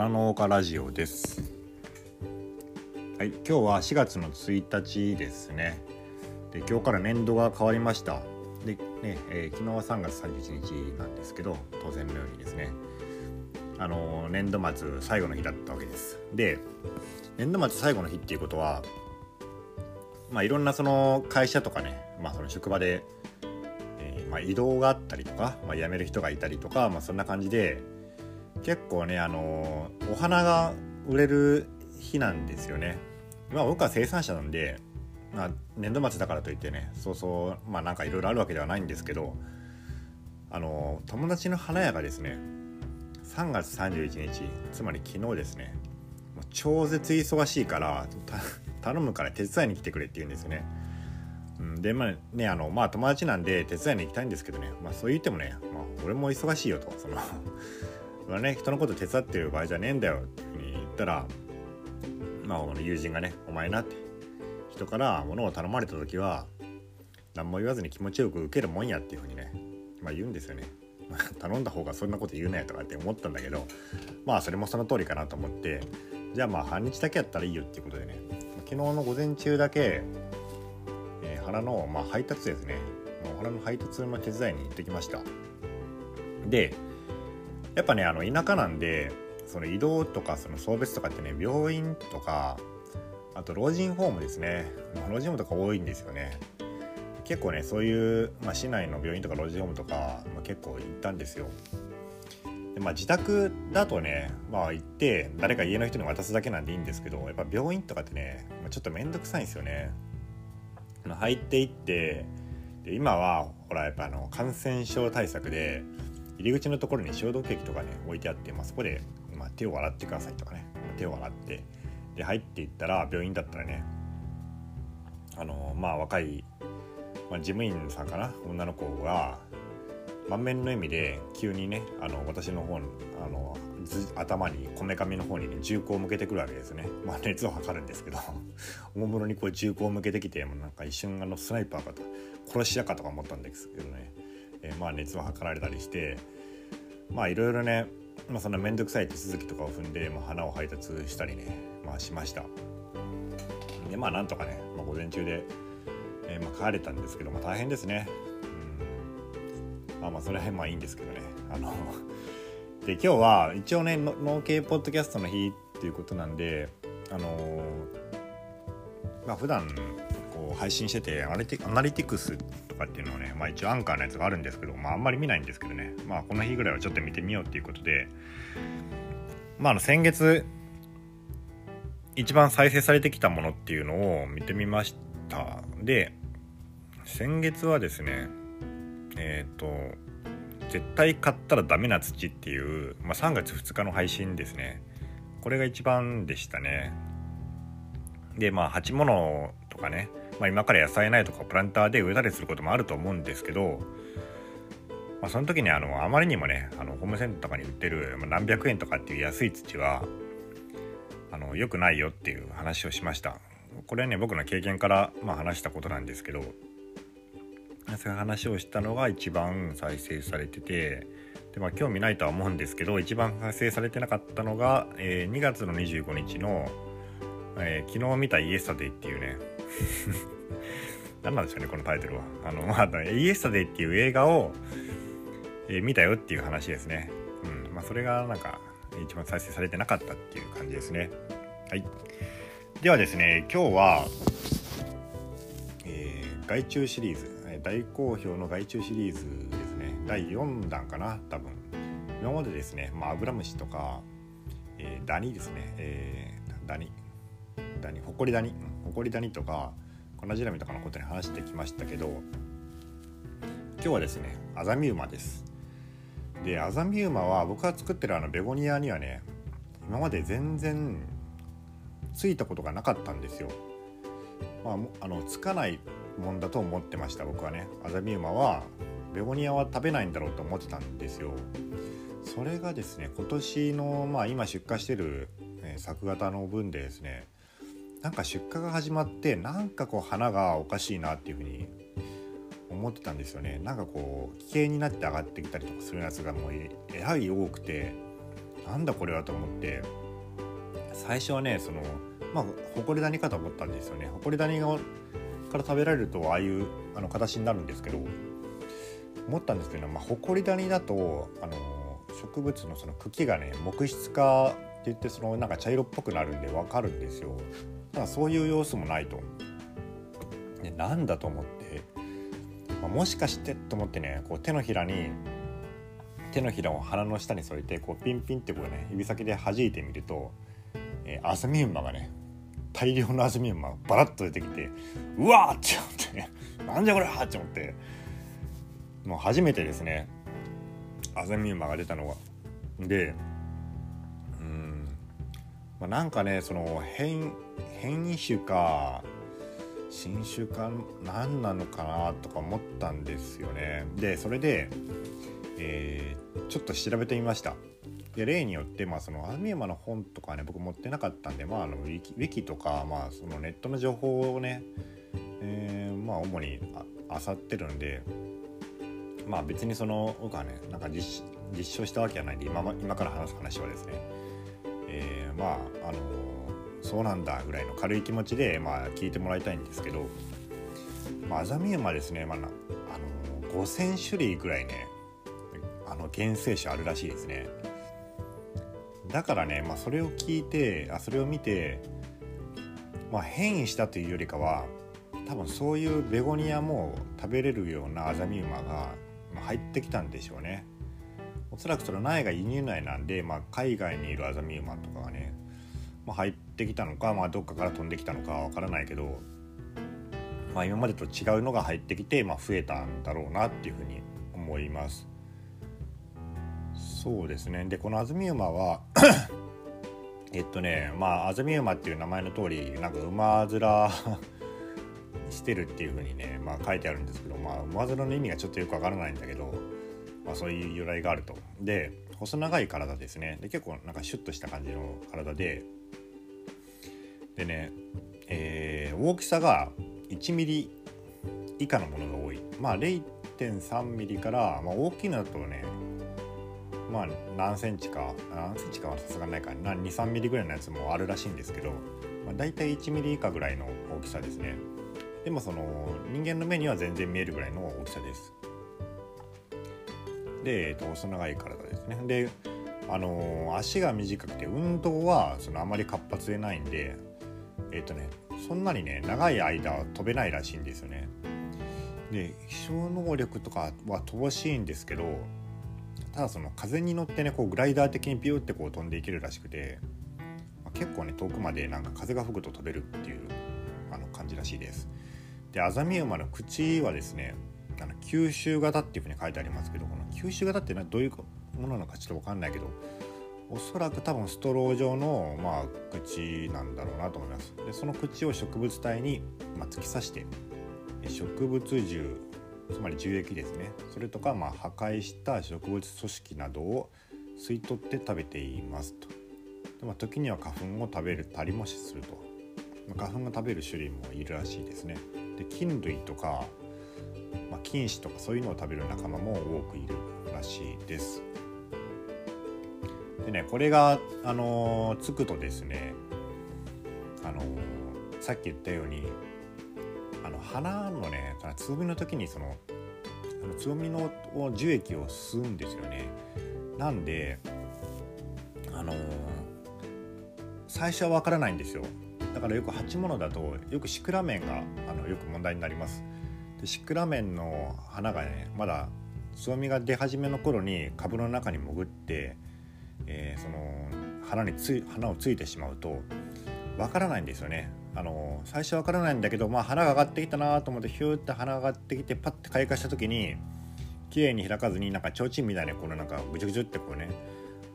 花農家ラジオです。はい今日は4月の1日ですね。で今日から年度が変わりました。でね、えー、昨日は3月31日なんですけど当然のようにですね。あのー、年度末最後の日だったわけです。で年度末最後の日っていうことはまあいろんなその会社とかねまあその職場でまあ、移動があったりとか、まあ、辞める人がいたりとか、まあ、そんな感じで結構ねあのお花が売れる日なんですよね。まあ、僕は生産者なんで、まあ、年度末だからといってねそうそうまあなんかいろいろあるわけではないんですけどあの友達の花屋がですね3月31日つまり昨日ですねもう超絶忙しいから 頼むから手伝いに来てくれって言うんですよね。うん、でまあねあのまあ友達なんで手伝いに行きたいんですけどねまあそう言ってもね、まあ、俺も忙しいよとその俺ね人のこと手伝ってる場合じゃねえんだよっていうふうに言ったらまあ友人がねお前なって人から物を頼まれた時は何も言わずに気持ちよく受けるもんやっていうふうにねまあ言うんですよね。頼んだ方がそんなこと言うなよとかって思ったんだけどまあそれもその通りかなと思ってじゃあまあ半日だけやったらいいよっていうことでね昨日の午前中だけ花の、まあ、配達ですねお花の配達の手伝いに行ってきましたでやっぱねあの田舎なんでその移動とかその送別とかってね病院とかあと老人ホームですね。老人ホームとか多いんですよね。結構ねそういう、まあ、市内の病院とか老人ホームとか、まあ、結構行ったんですよ。で、まあ、自宅だとね、まあ、行って誰か家の人に渡すだけなんでいいんですけどやっぱ病院とかってね、まあ、ちょっと面倒くさいんですよね。入っていってで今はほらやっぱあの感染症対策で入り口のところに消毒液とかね置いてあって、まあ、そこで、まあ、手を洗ってくださいとかね。手を洗ってで入っていったら病院だったらねあのまあ若い、まあ、事務員さんかな？女の子が満面の笑みで急にねあの私の方あの頭にこめかみの方にね銃口を向けてくるわけですね。まあ熱を測るんですけど おもむろにこう銃口を向けてきてもうなんか一瞬あのスナイパーかと殺し屋かとか思ったんですけどね、えー、まあ熱を測られたりしてまあいろいろねまあ、そんな面倒くさい手続きとかを踏んで、まあ、花を配達したりね、まあ、しました。でまあなんとかね、まあ、午前中で、えー、まあ帰れたんですけど、まあ、大変ですね。うん。まあまあそれはまあいいんですけどね。あの で今日は一応ね農系ポッドキャストの日っていうことなんであのー、まあ普段こう配信しててアナリティアナリティクスかっていうのをね、まあ、一応アンカーのやつがあるんですけど、まあ、あんまり見ないんですけどね、まあ、この日ぐらいはちょっと見てみようっていうことで、まあ、あの先月一番再生されてきたものっていうのを見てみました。で先月はですねえっ、ー、と絶対買ったらダメな土っていう、まあ、3月2日の配信ですね。これが一番でしたね。でまあ鉢物とかね、まあ、今から野菜苗とかプランターで植えたりすることもあると思うんですけど、まあ、その時にあのあまりにもねあのホームセンターとかに売ってる、何百円とかっていう安い土はあの良くないよっていう話をしました。これはね僕の経験から、まあ、話したことなんですけどそういう話をしたのが一番再生されててで、まあ、興味ないとは思うんですけど一番再生されてなかったのが、えー、2月の25日の、えー、昨日見たイエスタデイっていうね 何なんでしょうねこのタイトルは。あのまあイエスタデイっていう映画を、えー、見たよっていう話ですね。うん。まあそれがなんか一番再生されてなかったっていう感じですね。はい。ではですね今日は、えー、外注シリーズ。大好評の外注シリーズですね。第4弾かな多分。今までですね、まあ、アブラムシとか、えー、ダニですね、えー、ダニ。ダニホコリダニ。ホコリダニとか粉ジラミとかのことに話してきましたけど今日はですねアザミウマです。でアザミウマは僕が作ってるあのベゴニアにはね今まで全然ついたことがなかったんですよ。まあ、あのつかないもんだと思ってました僕はね。アザミウマはベゴニアは食べないんだろうと思ってたんですよ。それがですね今年のまあ今出荷してる、え作型の分でですねなんか出荷が始まってなんかこう花がおかしいなっていうふうに思ってたんですよね。なんかこう危険になって上がってきたりとかするやつがもうやはり多くてなんだこれはと思って最初はねそのまあ埃谷かと思ったんですよね。埃谷がから食べられるとああいうあの形になるんですけど思ったんですけど、まあ、埃谷だとあの植物のその茎がね木質化って言ってそのなんか茶色っぽくなるんで分かるんですよ。ただそういう様子もないと。でなんだと思って、まあ、もしかしてと思ってねこう手のひらに手のひらを鼻の下に添えてこうピンピンってこうね指先で弾いてみると、えー、アズミウマがね大量のアズミウマがバラッと出てきてうわーって思ってなんじゃこれはって思ってもう初めてですねアズミウマが出たのがでうんまあ、なんかねその変変異種か新種か何なのかなとか思ったんですよね。でそれで、えー、ちょっと調べてみました。で例によって、まあ、そのアミウマの本とかね僕持ってなかったんで、まあ、あのウィキウィキとか、まあ、そのネットの情報をね、えー、まあ主にあさってるんでまあ別にその僕はねなんか実実証したわけじゃないんで今今から話す話はですね、えー、まああのそうなんだぐらいの軽い気持ちで、まあ、聞いてもらいたいんですけど、まあ、アザミウマですね、まあ、あの5,000種類ぐらいねあの原生種あるらしいですね。だからね、まあ、それを聞いてあそれを見て、まあ、変異したというよりかは多分そういうベゴニアも食べれるようなアザミウマが入ってきたんでしょうね。おそらくその苗が輸入苗なんで、まあ、海外にいるアザミウマとかがね、まあ、入ってきたのか、まあ、どっかから飛んできたのかわからないけど、まあ、今までと違うのが入ってきて、まあ、増えたんだろうなっていうふうに思います。そうですね。でこのアズミウマは えっとねまあアズミウマっていう名前の通りなんか馬面 してるっていう風にね、まあ、書いてあるんですけど、まあ、馬面の意味がちょっとよくわからないんだけど、まあ、そういう由来があると。で細長い体ですね。で結構なんかシュッとした感じの体ででね、えー、大きさが1ミリ以下のものが多い。まあ0.3ミリから、まあ、大きいのだとねまあ何センチか何センチかはさすがないか。23ミリぐらいのやつもあるらしいんですけど、まあ、大体1ミリ以下ぐらいの大きさですね。でもその人間の目には全然見えるぐらいの大きさです。で、えー、と細長い体ですね。であのー、足が短くて運動はそのあまり活発でないんでえっ、ー、とねそんなにね長い間飛べないらしいんですよね。で飛翔能力とかは乏しいんですけどただその風に乗ってねこうグライダー的にビューってこう飛んでいけるらしくて、まあ、結構ね遠くまでなんか風が吹くと飛べるっていうあの感じらしいです。でアザミウマの口はですねあの吸収型っていうふうに書いてありますけどこの吸収型ってどういうものなのかちょっと分かんないけどおそらく多分ストロー状の、まあ、口なんだろうなと思います。でその口を植物体に、まあ、突き刺して植物獣つまり樹液ですね。それとか、まあ、破壊した植物組織などを吸い取って食べていますと。で、まあ、時には花粉を食べるたりもすると、まあ、花粉が食べる種類もいるらしいですね。で菌類とか、まあ、菌糸とかそういうのを食べる仲間も多くいるらしいです。でねこれが、あのー、つくとですね、あのー、さっき言ったようにあの花のねつぼみの時にそのあのつぼみの樹液を吸うんですよね。なんであのー、最初はわからないんですよだからよく鉢物だとよくシクラメンがあのよく問題になりますでシクラメンの花がねまだつぼみが出始めの頃に株の中に潜って、えー、その花につ花をついてしまうとわからないんですよね。あの最初わからないんだけど、まあ、花が上がってきたなと思ってヒューって花が上がってきてパッて開花した時に綺麗に開かずになんか提灯みたいなこのなんかぐちゅぐちゅってこうね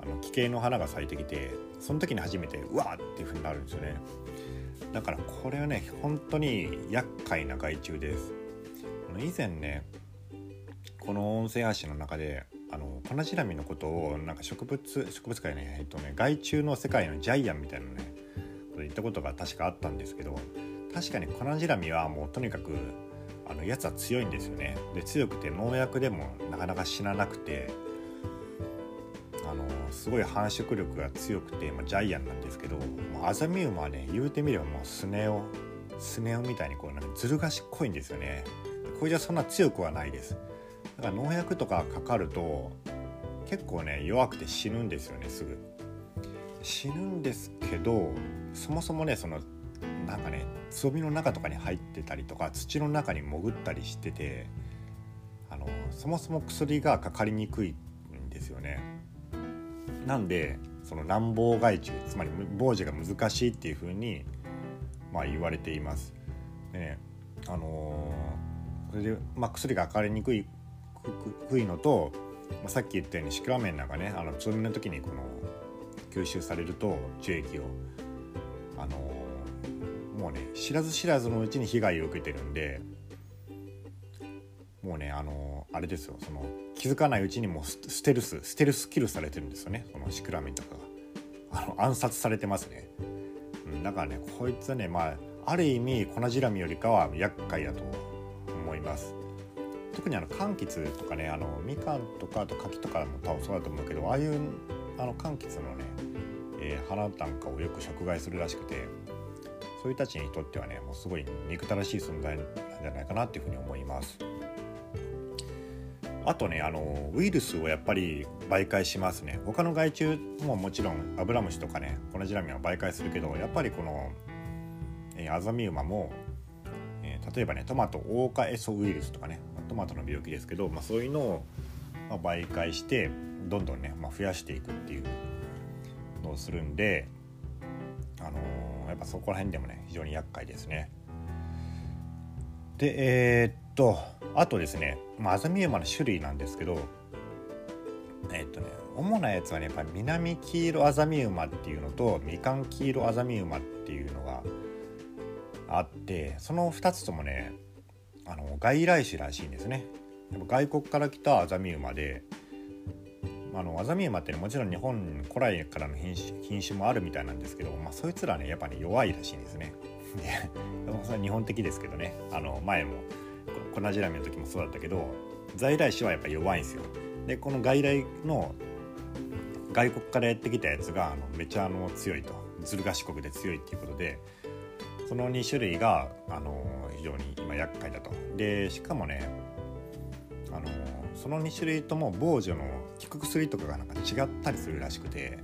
あの奇形の花が咲いてきてその時に初めてうわーっていう風になるんですよね。だからこれはね本当に厄介な害虫です。以前ねこの音声配信の中であのコナジラミのことをなんか植物植物界ねえっとね害虫の世界のジャイアンみたいなねと言ったことが確かあったんですけど確かにコナジラミはもうとにかくあのやつは強いんですよね。で強くて農薬でもなかなか死ななくてあのすごい繁殖力が強くて、まあ、ジャイアンなんですけどアザミウマはね言うてみればもうスネ夫スネ夫みたいにこうなんかずる賢いんですよね。これじゃそんな強くはないです。だから農薬とかかかると結構ね弱くて死ぬんですよねすぐ死ぬんですけどそもそもねそのなんかねつぼみの中とかに入ってたりとか土の中に潜ったりしててあのそもそも薬がかかりにくいんですよねなんでその難防害虫つまり防除が難しいっていうふうにまあ言われています。でねあのー、それで、まあ、薬がかかりにくいくいのと、まあ、さっき言ったようにシクラメンなんかねあのつぼみの時にこの吸収されると樹液をあの、もうね知らず知らずのうちに被害を受けてるんでもうねあの、あれですよその気づかないうちにもうステルスステルスキルされてるんですよねそのシクラメンとかが。あの暗殺されてますね、うん、だからねこいつはねまあある意味粉ジラミよりかは厄介だと思います特にあの柑橘とかねあのみかんとかあと柿とかも多分そうだと思うけどああいうあの柑橘のね、えー、花なんかをよく食害するらしくてそういう人たちにとってはねもうすごい憎たらしい存在なんじゃないかなっていうふうに思います。あとねあのウイルスをやっぱり媒介しますね他の害虫ももちろんアブラムシとかねコナジラミは媒介するけどやっぱりこの、えー、アザミウマも、えー、例えばねトマトオオカエソウイルスとかねトマトの病気ですけど、まあ、そういうのを、まあ、媒介してどんどんね、まあ、増やしていくっていうのをするんで、あのー、やっぱそこら辺でもね非常に厄介ですね。でえー、っとあとですね、まあ、アザミウマの種類なんですけどえー、っとね主なやつはねやっぱり南黄色アザミウマっていうのとみかん黄色アザミウマっていうのがあってその2つともねあの外来種らしいんですね外国から来たアザミウマであのアザミウマって、ね、もちろん日本古来からの品種品種もあるみたいなんですけど、まあ、そいつらねやっぱね弱いらしいんですね。それは日本的ですけどねあの前も粉じらみの時もそうだったけど在来種はやっぱ弱いんですよ。でこの外来の外国からやってきたやつがあのめちゃあの強いとずる賢くで強いっていうことでその2種類があの非常に今厄介だと。でしかもねあのその2種類とも防除の効く薬とかがなんか違ったりするらしくて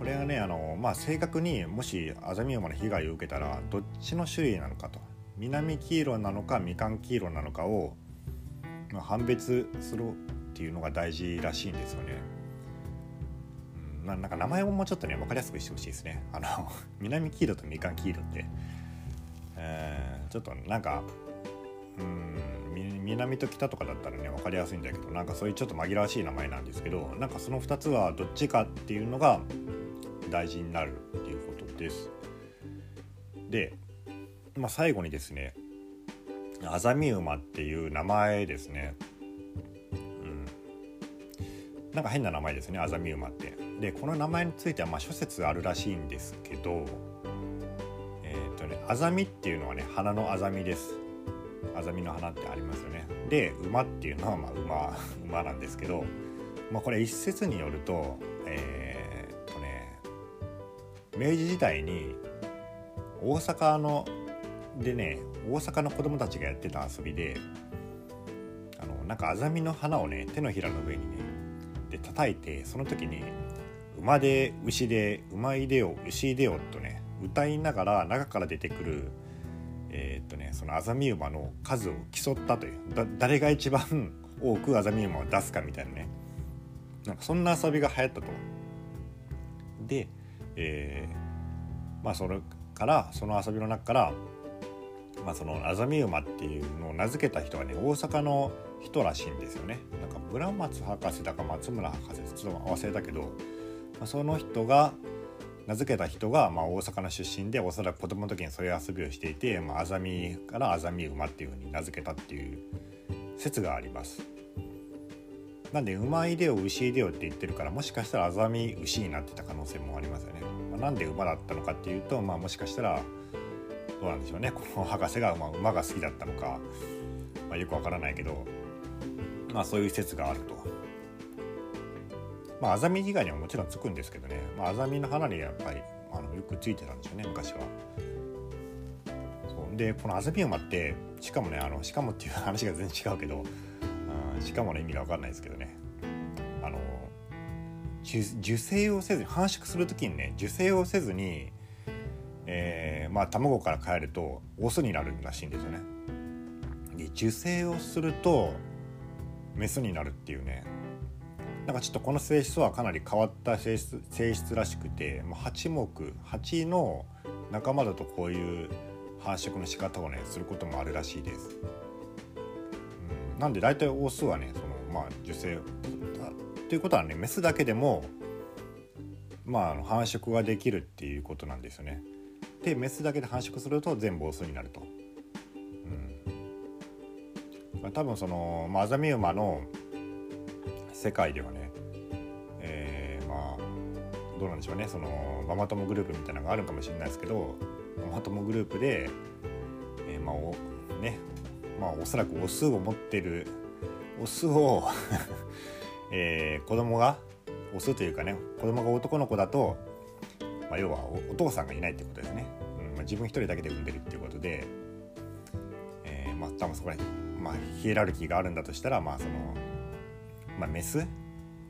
これはねあの、まあ、正確にもしアザミウマの被害を受けたらどっちの種類なのかと南黄色なのかみかん黄色なのかを、ま、判別するっていうのが大事らしいんですよね。うん、なんか名前ももうちょっとね分かりやすくしてほしいですね。あの 南黄色とみかん黄色って、えー、ちょっとなんかうん南と北とかだったらね分かりやすいんだけどなんかそういうちょっと紛らわしい名前なんですけどなんかその2つはどっちかっていうのが大事になるっていうことです。で、まあ、最後にですねアザミウマっていう名前ですね。うん、なんか変な名前ですねアザミウマって。でこの名前についてはま諸説あるらしいんですけどえっ、ー、とねアザミっていうのはね花のアザミです。アザミの花ってありますよね。で馬っていうのはまあ馬 馬なんですけど、まあ、これ一説によるとえー、っとね明治時代に大阪のでね大阪の子供たちがやってた遊びであのなんかアザミの花をね手のひらの上にねで叩いてその時に「馬で牛で馬いでよ牛いでよ」とね歌いながら中から出てくるえー、っとねそのアザミウマの数を競ったという誰が一番多くアザミウマを出すかみたいなねなんかそんな遊びが流行ったと。で、えー、まあそれからその遊びの中から、まあ、そのアザミウマっていうのを名付けた人がね大阪の人らしいんですよね。なんか村松博士だか松村博士ちょっと忘れたけど、その人が名付けた人が、まあ、大阪の出身でおそらく子供の時にそういう遊びをしていて、まあ、アザミからアザミ馬っていうふうに名付けたっていう説があります。なんで馬いでよ牛いでよって言ってるからもしかしたらアザミ牛になってた可能性もありますよね。まあ、なんで馬だったのかっていうと、まあ、もしかしたらどうなんでしょうねこの博士が馬馬が好きだったのか、まあ、よくわからないけど、まあ、そういう説があると。まあアザミ以外にはもちろんつくんですけどね、まあ、アザミの花にやっぱりあのよくついてたんですよね昔は。そうでこのアザミウマってしかもねあのしかもっていう話が全然違うけど、うん、しかもの意味が分かんないですけどねあの受精をせずに繁殖する時にね受精をせずに、えー、まあ卵から帰るとオスになるらしいんですよね。で受精をするとメスになるっていうねなんかちょっとこの性質はかなり変わった性質性質らしくて8目8の仲間だとこういう繁殖の仕方をねすることもあるらしいです。うん、なんで大体オスはねそのまあ受精ということはねメスだけでもまあ繁殖ができるっていうことなんですよね。でメスだけで繁殖すると全部オスになると。うん、多分その、まあ、アザミウマの世界ではね、えー、まあどうなんでしょうね。そのママ友グループみたいなのがあるかもしれないですけどママ友グループで、えー、まあおねまあおそらくオスを持ってるオスを えー、子供がオスというかね子供が男の子だと、まあ、要はお父さんがいないってことですね、うんまあ、自分一人だけで産んでるっていうことで、えー、まあ多分そこに、まあ、ヒエラルキーがあるんだとしたらまあその、まあ、メス？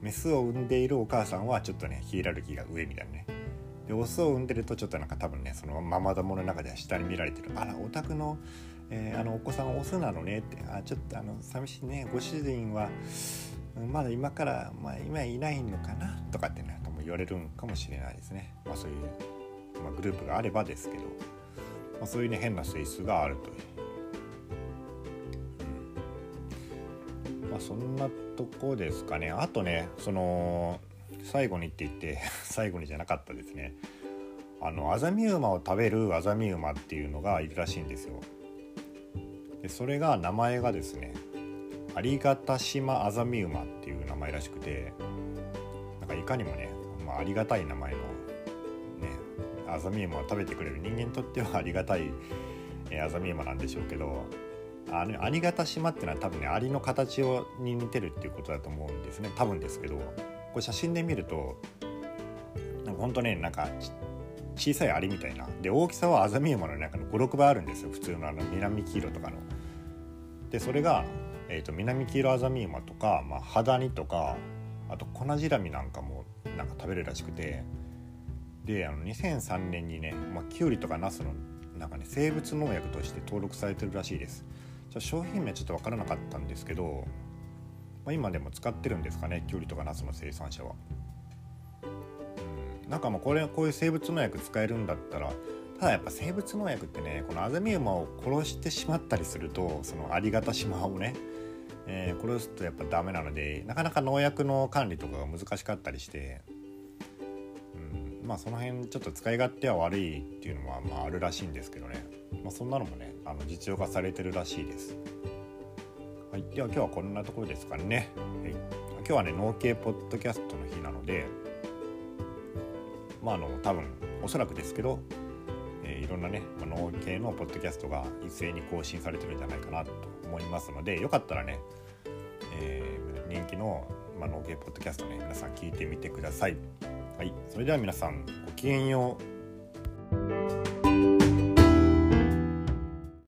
メスを産んでいるお母さんはちょっとねヒエラルキーが上みたいなね。でオスを産んでるとちょっとなんか多分ねそのママ友の中では下に見られてる。あらお宅の、えー、あのお子さんオスなのねって。あちょっとあの寂しいね。ご主人はまだ今から、まあ、今いないのかな？とかってねとも言われるんかもしれないですね、まあ、そういう、まあ、グループがあればですけど、まあ、そういうね変な性質があるという、まあ、そんなとこですかね。あとねその最後にって言って 最後にじゃなかったですね。あのアザミウマを食べるアザミウマっていうのがいるらしいんですよ。でそれが名前がですねありがた島アザミウマっていう名前らしくてなんかいかにもね、まあ、ありがたい名前のねアザミウマを食べてくれる人間にとってはありがたい、アザミウマなんでしょうけどあのありがた島っていうのは多分ねアリの形をに似てるっていうことだと思うんですね。多分ですけどこれ写真で見るとなんかほんとねなんか小さいアリみたいな。で大きさはアザミウマの中の56倍あるんですよ。普通のあの南黄色とかの。でそれがえーと、南黄色アザミウマとか、まあ、ハダニとかあと粉ジラミなんかもなんか食べるらしくて。であの2003年にね、まあ、キュウリとかナスのなんかね生物農薬として登録されてるらしいです。じゃ商品名ちょっと分からなかったんですけど、まあ、今でも使ってるんですかねキュウリとかナスの生産者は。うん、なんかもうこれこういう生物農薬使えるんだったらただやっぱ生物農薬ってねこのアザミウマを殺してしまったりするとそのありがた島をね、えー、殺すとやっぱダメなのでなかなか農薬の管理とかが難しかったりして、うん、まあその辺ちょっと使い勝手は悪いっていうのはまああるらしいんですけどね、まあ、そんなのもねあの実用化されてるらしいです。はい、では今日はこんなところですかね。はい、今日はね農系ポッドキャストの日なのでまああの多分おそらくですけどえいろんなね農系のポッドキャストが一斉に更新されてるんじゃないかなと思いますのでよかったらね、えー、人気の、ま農系ポッドキャストね皆さん聞いてみてください。はい、それでは皆さんごきげんよう。